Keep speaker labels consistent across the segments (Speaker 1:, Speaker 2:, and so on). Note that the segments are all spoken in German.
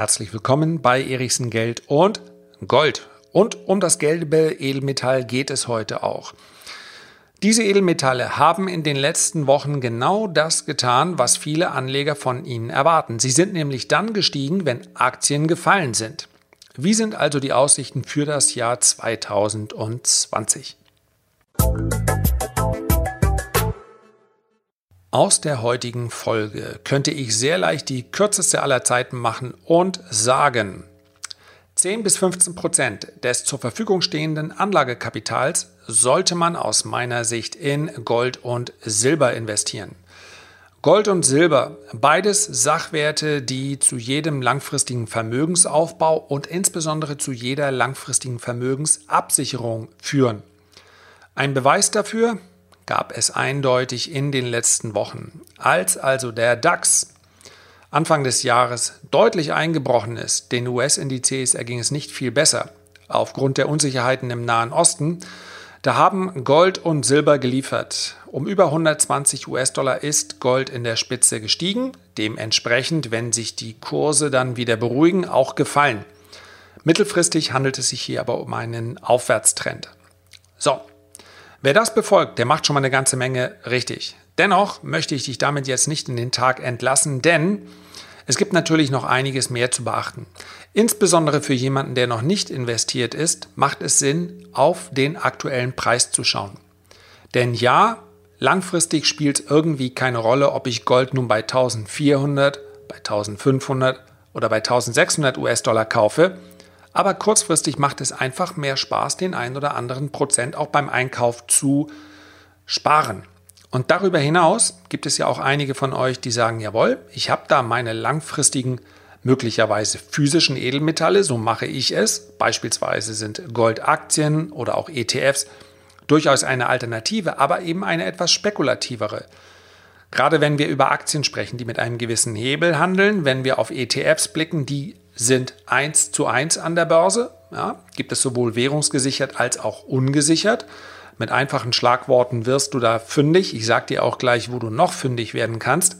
Speaker 1: Herzlich willkommen bei Erichsen Geld und Gold. Und um das gelbe Edelmetall geht es heute auch. Diese Edelmetalle haben in den letzten Wochen genau das getan, was viele Anleger von ihnen erwarten. Sie sind nämlich dann gestiegen, wenn Aktien gefallen sind. Wie sind also die Aussichten für das Jahr 2020? Aus der heutigen Folge könnte ich sehr leicht die kürzeste aller Zeiten machen und sagen, 10 bis 15 Prozent des zur Verfügung stehenden Anlagekapitals sollte man aus meiner Sicht in Gold und Silber investieren. Gold und Silber, beides Sachwerte, die zu jedem langfristigen Vermögensaufbau und insbesondere zu jeder langfristigen Vermögensabsicherung führen. Ein Beweis dafür, gab es eindeutig in den letzten Wochen. Als also der DAX Anfang des Jahres deutlich eingebrochen ist, den US-Indizes erging es nicht viel besser. Aufgrund der Unsicherheiten im Nahen Osten, da haben Gold und Silber geliefert. Um über 120 US-Dollar ist Gold in der Spitze gestiegen, dementsprechend, wenn sich die Kurse dann wieder beruhigen, auch gefallen. Mittelfristig handelt es sich hier aber um einen Aufwärtstrend. So, Wer das befolgt, der macht schon mal eine ganze Menge richtig. Dennoch möchte ich dich damit jetzt nicht in den Tag entlassen, denn es gibt natürlich noch einiges mehr zu beachten. Insbesondere für jemanden, der noch nicht investiert ist, macht es Sinn, auf den aktuellen Preis zu schauen. Denn ja, langfristig spielt es irgendwie keine Rolle, ob ich Gold nun bei 1400, bei 1500 oder bei 1600 US-Dollar kaufe. Aber kurzfristig macht es einfach mehr Spaß, den einen oder anderen Prozent auch beim Einkauf zu sparen. Und darüber hinaus gibt es ja auch einige von euch, die sagen, jawohl, ich habe da meine langfristigen, möglicherweise physischen Edelmetalle, so mache ich es. Beispielsweise sind Goldaktien oder auch ETFs durchaus eine Alternative, aber eben eine etwas spekulativere. Gerade wenn wir über Aktien sprechen, die mit einem gewissen Hebel handeln, wenn wir auf ETFs blicken, die sind eins zu eins an der Börse. Ja, gibt es sowohl währungsgesichert als auch ungesichert. Mit einfachen Schlagworten wirst du da fündig. Ich sage dir auch gleich, wo du noch fündig werden kannst.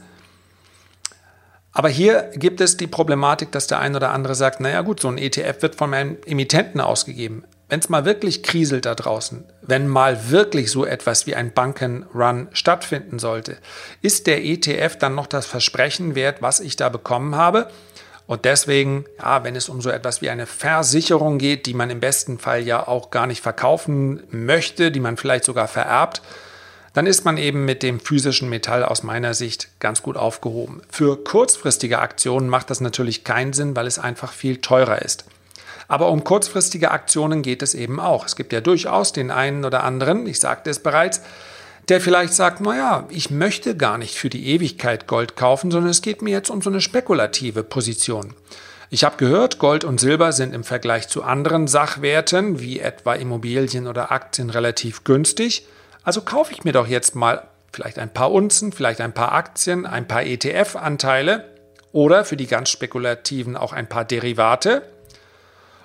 Speaker 1: Aber hier gibt es die Problematik, dass der ein oder andere sagt, naja gut, so ein ETF wird von einem Emittenten ausgegeben. Wenn es mal wirklich kriselt da draußen, wenn mal wirklich so etwas wie ein Bankenrun stattfinden sollte, ist der ETF dann noch das Versprechen wert, was ich da bekommen habe? Und deswegen, ja, wenn es um so etwas wie eine Versicherung geht, die man im besten Fall ja auch gar nicht verkaufen möchte, die man vielleicht sogar vererbt, dann ist man eben mit dem physischen Metall aus meiner Sicht ganz gut aufgehoben. Für kurzfristige Aktionen macht das natürlich keinen Sinn, weil es einfach viel teurer ist. Aber um kurzfristige Aktionen geht es eben auch. Es gibt ja durchaus den einen oder anderen, ich sagte es bereits, der vielleicht sagt, naja, ich möchte gar nicht für die Ewigkeit Gold kaufen, sondern es geht mir jetzt um so eine spekulative Position. Ich habe gehört, Gold und Silber sind im Vergleich zu anderen Sachwerten, wie etwa Immobilien oder Aktien, relativ günstig. Also kaufe ich mir doch jetzt mal vielleicht ein paar Unzen, vielleicht ein paar Aktien, ein paar ETF-Anteile oder für die ganz spekulativen auch ein paar Derivate.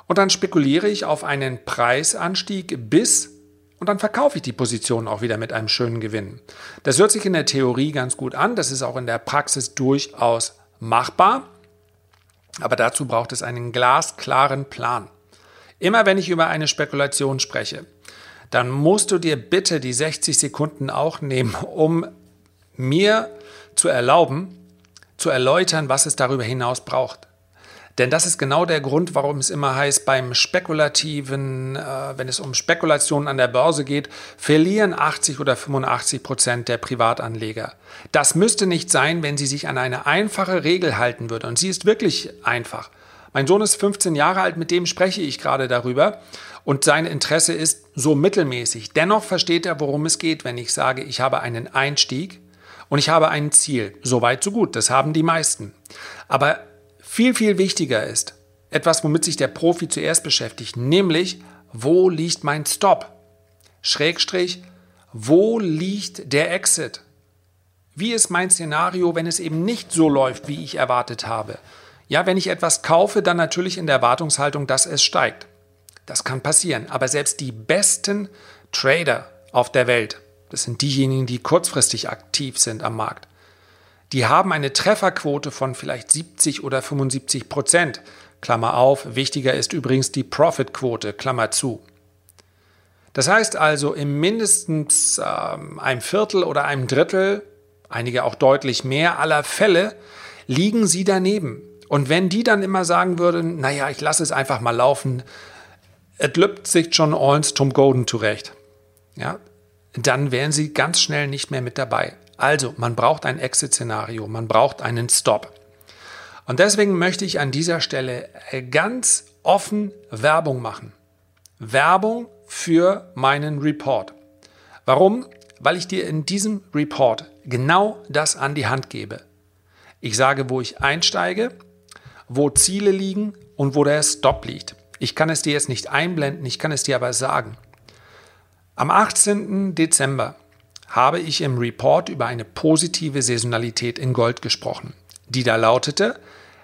Speaker 1: Und dann spekuliere ich auf einen Preisanstieg bis und dann verkaufe ich die Position auch wieder mit einem schönen Gewinn. Das hört sich in der Theorie ganz gut an, das ist auch in der Praxis durchaus machbar, aber dazu braucht es einen glasklaren Plan. Immer wenn ich über eine Spekulation spreche, dann musst du dir bitte die 60 Sekunden auch nehmen, um mir zu erlauben, zu erläutern, was es darüber hinaus braucht. Denn das ist genau der Grund, warum es immer heißt, beim spekulativen, äh, wenn es um Spekulationen an der Börse geht, verlieren 80 oder 85 Prozent der Privatanleger. Das müsste nicht sein, wenn sie sich an eine einfache Regel halten würde. Und sie ist wirklich einfach. Mein Sohn ist 15 Jahre alt, mit dem spreche ich gerade darüber. Und sein Interesse ist so mittelmäßig. Dennoch versteht er, worum es geht, wenn ich sage, ich habe einen Einstieg und ich habe ein Ziel. So weit, so gut. Das haben die meisten. Aber viel, viel wichtiger ist, etwas, womit sich der Profi zuerst beschäftigt, nämlich, wo liegt mein Stop? Schrägstrich, wo liegt der Exit? Wie ist mein Szenario, wenn es eben nicht so läuft, wie ich erwartet habe? Ja, wenn ich etwas kaufe, dann natürlich in der Erwartungshaltung, dass es steigt. Das kann passieren. Aber selbst die besten Trader auf der Welt, das sind diejenigen, die kurzfristig aktiv sind am Markt, die haben eine Trefferquote von vielleicht 70 oder 75 Prozent. Klammer auf, wichtiger ist übrigens die Profitquote, Klammer zu. Das heißt also, im mindestens äh, einem Viertel oder einem Drittel, einige auch deutlich mehr aller Fälle, liegen sie daneben. Und wenn die dann immer sagen würden, naja, ich lasse es einfach mal laufen, es lübt sich schon eins zum Golden zurecht, ja, dann wären sie ganz schnell nicht mehr mit dabei. Also, man braucht ein Exit-Szenario, man braucht einen Stop. Und deswegen möchte ich an dieser Stelle ganz offen Werbung machen. Werbung für meinen Report. Warum? Weil ich dir in diesem Report genau das an die Hand gebe. Ich sage, wo ich einsteige, wo Ziele liegen und wo der Stop liegt. Ich kann es dir jetzt nicht einblenden, ich kann es dir aber sagen. Am 18. Dezember habe ich im Report über eine positive Saisonalität in Gold gesprochen, die da lautete,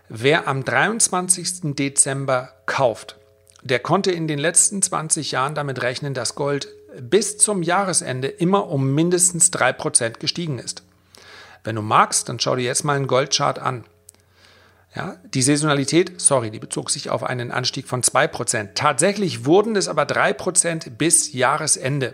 Speaker 1: wer am 23. Dezember kauft, der konnte in den letzten 20 Jahren damit rechnen, dass Gold bis zum Jahresende immer um mindestens 3% gestiegen ist. Wenn du magst, dann schau dir jetzt mal einen Goldchart an. Ja, die Saisonalität, sorry, die bezog sich auf einen Anstieg von 2%. Tatsächlich wurden es aber 3% bis Jahresende.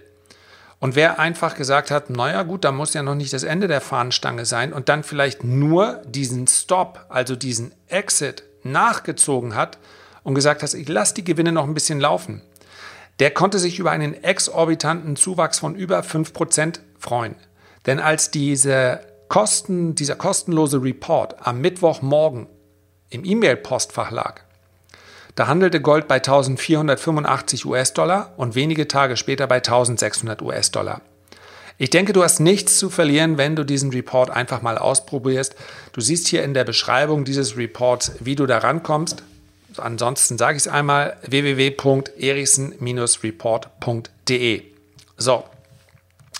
Speaker 1: Und wer einfach gesagt hat, naja gut, da muss ja noch nicht das Ende der Fahnenstange sein und dann vielleicht nur diesen Stop, also diesen Exit nachgezogen hat und gesagt hat, ich lasse die Gewinne noch ein bisschen laufen, der konnte sich über einen exorbitanten Zuwachs von über 5% freuen. Denn als diese Kosten, dieser kostenlose Report am Mittwochmorgen im E-Mail-Postfach lag, da handelte Gold bei 1485 US-Dollar und wenige Tage später bei 1600 US-Dollar. Ich denke, du hast nichts zu verlieren, wenn du diesen Report einfach mal ausprobierst. Du siehst hier in der Beschreibung dieses Reports, wie du da rankommst. Ansonsten sage ich es einmal www.erichsen-report.de. So,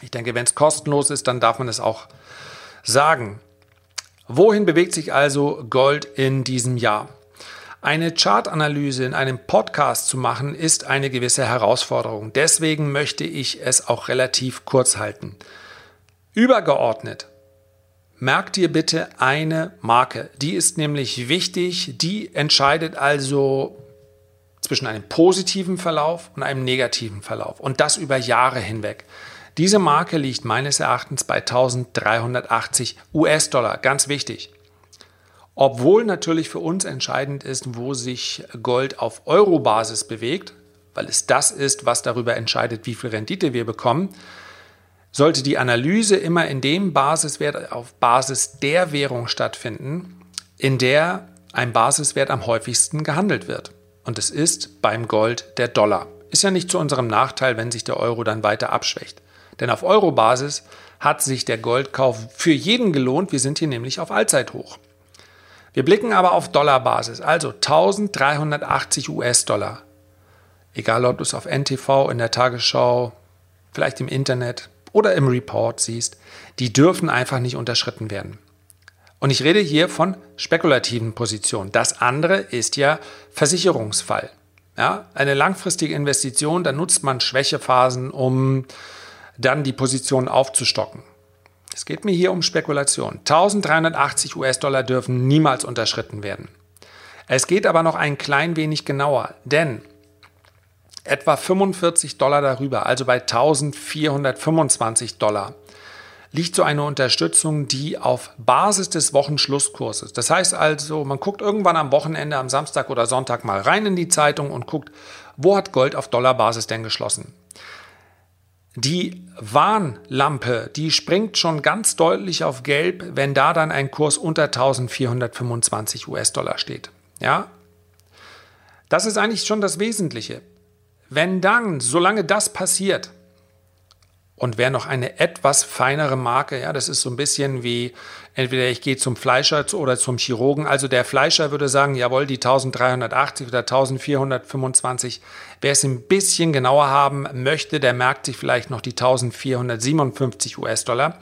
Speaker 1: ich denke, wenn es kostenlos ist, dann darf man es auch sagen. Wohin bewegt sich also Gold in diesem Jahr? Eine Chartanalyse in einem Podcast zu machen, ist eine gewisse Herausforderung. Deswegen möchte ich es auch relativ kurz halten. Übergeordnet, merk dir bitte eine Marke. Die ist nämlich wichtig. Die entscheidet also zwischen einem positiven Verlauf und einem negativen Verlauf. Und das über Jahre hinweg. Diese Marke liegt meines Erachtens bei 1380 US-Dollar. Ganz wichtig. Obwohl natürlich für uns entscheidend ist, wo sich Gold auf Euro-Basis bewegt, weil es das ist, was darüber entscheidet, wie viel Rendite wir bekommen, sollte die Analyse immer in dem Basiswert auf Basis der Währung stattfinden, in der ein Basiswert am häufigsten gehandelt wird. Und es ist beim Gold der Dollar. Ist ja nicht zu unserem Nachteil, wenn sich der Euro dann weiter abschwächt. Denn auf Euro-Basis hat sich der Goldkauf für jeden gelohnt. Wir sind hier nämlich auf Allzeithoch. Wir blicken aber auf Dollarbasis, also 1380 US-Dollar. Egal, ob du es auf NTV, in der Tagesschau, vielleicht im Internet oder im Report siehst, die dürfen einfach nicht unterschritten werden. Und ich rede hier von spekulativen Positionen. Das andere ist ja Versicherungsfall. Ja, eine langfristige Investition, da nutzt man Schwächephasen, um dann die Position aufzustocken. Es geht mir hier um Spekulation. 1380 US-Dollar dürfen niemals unterschritten werden. Es geht aber noch ein klein wenig genauer, denn etwa 45 Dollar darüber, also bei 1425 Dollar, liegt so eine Unterstützung, die auf Basis des Wochenschlusskurses. Das heißt also, man guckt irgendwann am Wochenende, am Samstag oder Sonntag mal rein in die Zeitung und guckt, wo hat Gold auf Dollarbasis denn geschlossen. Die Warnlampe, die springt schon ganz deutlich auf gelb, wenn da dann ein Kurs unter 1425 US-Dollar steht. Ja? Das ist eigentlich schon das Wesentliche. Wenn dann, solange das passiert, und wer noch eine etwas feinere Marke, ja, das ist so ein bisschen wie entweder ich gehe zum Fleischer oder zum Chirurgen. Also der Fleischer würde sagen, jawohl, die 1380 oder 1425. Wer es ein bisschen genauer haben möchte, der merkt sich vielleicht noch die 1457 US-Dollar.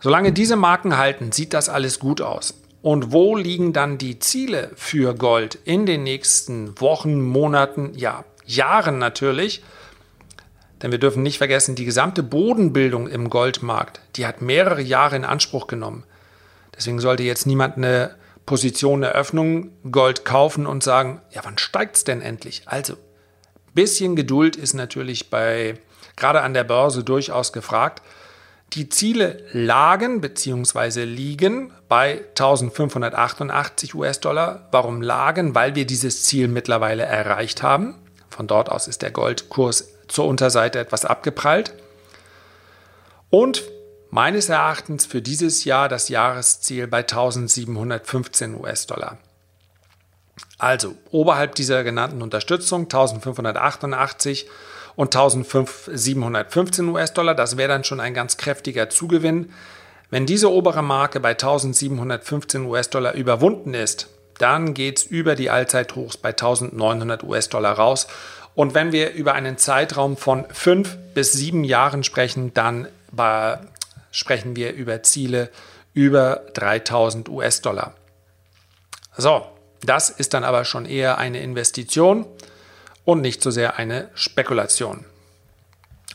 Speaker 1: Solange diese Marken halten, sieht das alles gut aus. Und wo liegen dann die Ziele für Gold in den nächsten Wochen, Monaten, ja, Jahren natürlich? Denn wir dürfen nicht vergessen, die gesamte Bodenbildung im Goldmarkt, die hat mehrere Jahre in Anspruch genommen. Deswegen sollte jetzt niemand eine Position Eröffnung Gold kaufen und sagen, ja, wann steigt es denn endlich? Also, bisschen Geduld ist natürlich bei gerade an der Börse durchaus gefragt. Die Ziele lagen bzw. liegen bei 1588 US-Dollar. Warum lagen? Weil wir dieses Ziel mittlerweile erreicht haben. Von dort aus ist der Goldkurs zur Unterseite etwas abgeprallt. Und meines Erachtens für dieses Jahr das Jahresziel bei 1715 US-Dollar. Also oberhalb dieser genannten Unterstützung 1588 und 1715 US-Dollar, das wäre dann schon ein ganz kräftiger Zugewinn. Wenn diese obere Marke bei 1715 US-Dollar überwunden ist, dann geht es über die Allzeithochs bei 1900 US-Dollar raus. Und wenn wir über einen Zeitraum von fünf bis sieben Jahren sprechen, dann bei sprechen wir über Ziele über 3000 US-Dollar. So, das ist dann aber schon eher eine Investition und nicht so sehr eine Spekulation.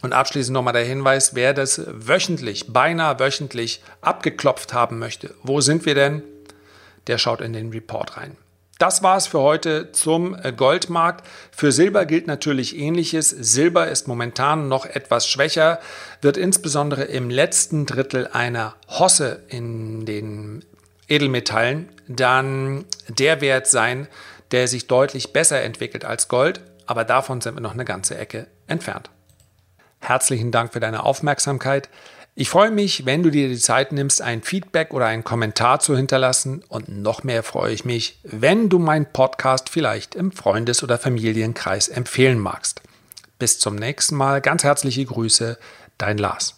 Speaker 1: Und abschließend nochmal der Hinweis, wer das wöchentlich, beinahe wöchentlich abgeklopft haben möchte, wo sind wir denn? Der schaut in den Report rein. Das war es für heute zum äh, Goldmarkt. Für Silber gilt natürlich ähnliches. Silber ist momentan noch etwas schwächer, wird insbesondere im letzten Drittel einer Hosse in den Edelmetallen dann der Wert sein, der sich deutlich besser entwickelt als Gold, aber davon sind wir noch eine ganze Ecke entfernt. Herzlichen Dank für deine Aufmerksamkeit. Ich freue mich, wenn du dir die Zeit nimmst, ein Feedback oder einen Kommentar zu hinterlassen. Und noch mehr freue ich mich, wenn du meinen Podcast vielleicht im Freundes- oder Familienkreis empfehlen magst. Bis zum nächsten Mal. Ganz herzliche Grüße, dein Lars.